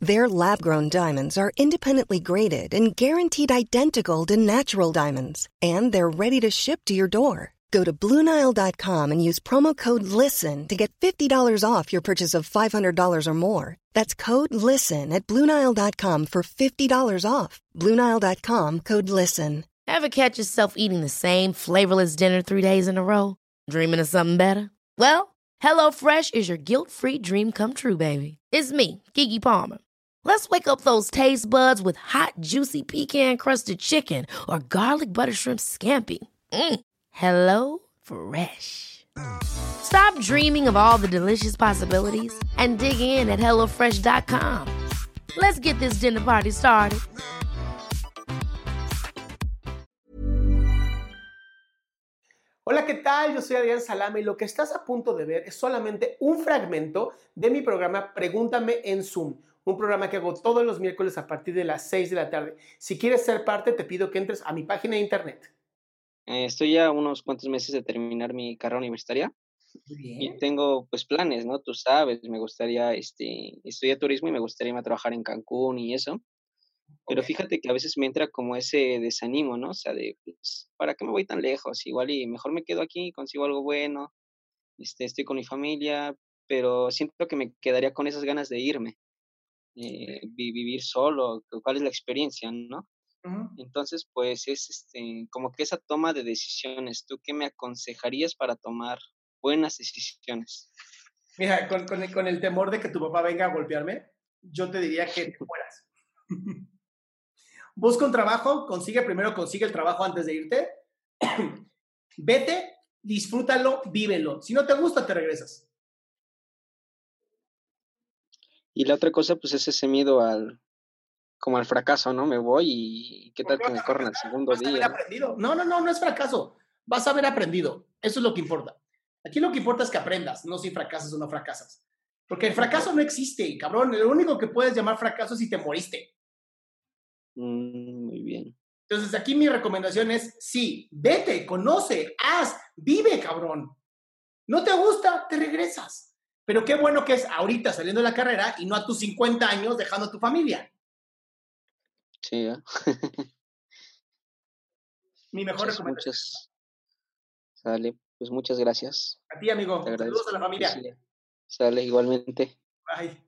Their lab grown diamonds are independently graded and guaranteed identical to natural diamonds, and they're ready to ship to your door. Go to BlueNile.com and use promo code LISTEN to get $50 off your purchase of $500 or more. That's code LISTEN at BlueNile.com for $50 off. BlueNile.com code LISTEN. Ever catch yourself eating the same flavorless dinner three days in a row? Dreaming of something better? Well, HelloFresh is your guilt free dream come true, baby. It's me, Keke Palmer. Let's wake up those taste buds with hot, juicy pecan crusted chicken or garlic butter shrimp scampi. Mm. Hello Fresh. Stop dreaming of all the delicious possibilities and dig in at HelloFresh.com. Let's get this dinner party started. Hola, ¿qué tal? Yo soy Adrián Salama y lo que estás a punto de ver es solamente un fragmento de mi programa Pregúntame en Zoom, un programa que hago todos los miércoles a partir de las 6 de la tarde. Si quieres ser parte, te pido que entres a mi página de internet. Eh, estoy ya unos cuantos meses de terminar mi carrera universitaria y tengo pues planes, ¿no? Tú sabes, me gustaría, este, estudiar turismo y me gustaría irme a trabajar en Cancún y eso. Pero fíjate que a veces me entra como ese desánimo, ¿no? O sea, de, pues, ¿para qué me voy tan lejos? Igual y mejor me quedo aquí, consigo algo bueno, este, estoy con mi familia, pero siento que me quedaría con esas ganas de irme, eh, vivir solo, cuál es la experiencia, ¿no? Entonces, pues es este, como que esa toma de decisiones, ¿tú qué me aconsejarías para tomar buenas decisiones? Mira, con, con, el, con el temor de que tu papá venga a golpearme, yo te diría que te fueras. Busca un trabajo, consigue primero, consigue el trabajo antes de irte. Vete, disfrútalo, vívelo. Si no te gusta, te regresas. Y la otra cosa, pues es ese miedo al, como al fracaso, ¿no? Me voy y qué tal que me corren el segundo Vas a haber día. aprendido. No, no, no, no es fracaso. Vas a haber aprendido. Eso es lo que importa. Aquí lo que importa es que aprendas, no si fracasas o no fracasas. Porque el fracaso no existe, cabrón. Lo único que puedes llamar fracaso es si te moriste. Mm, muy bien. Entonces, aquí mi recomendación es, sí, vete, conoce, haz, vive, cabrón. No te gusta, te regresas. Pero qué bueno que es ahorita saliendo de la carrera y no a tus 50 años dejando a tu familia. Sí, ¿eh? Mi mejor muchas, recomendación. muchas. Sale, pues muchas gracias. A ti, amigo. Saludos a la familia. Sí, Sale igualmente. Bye.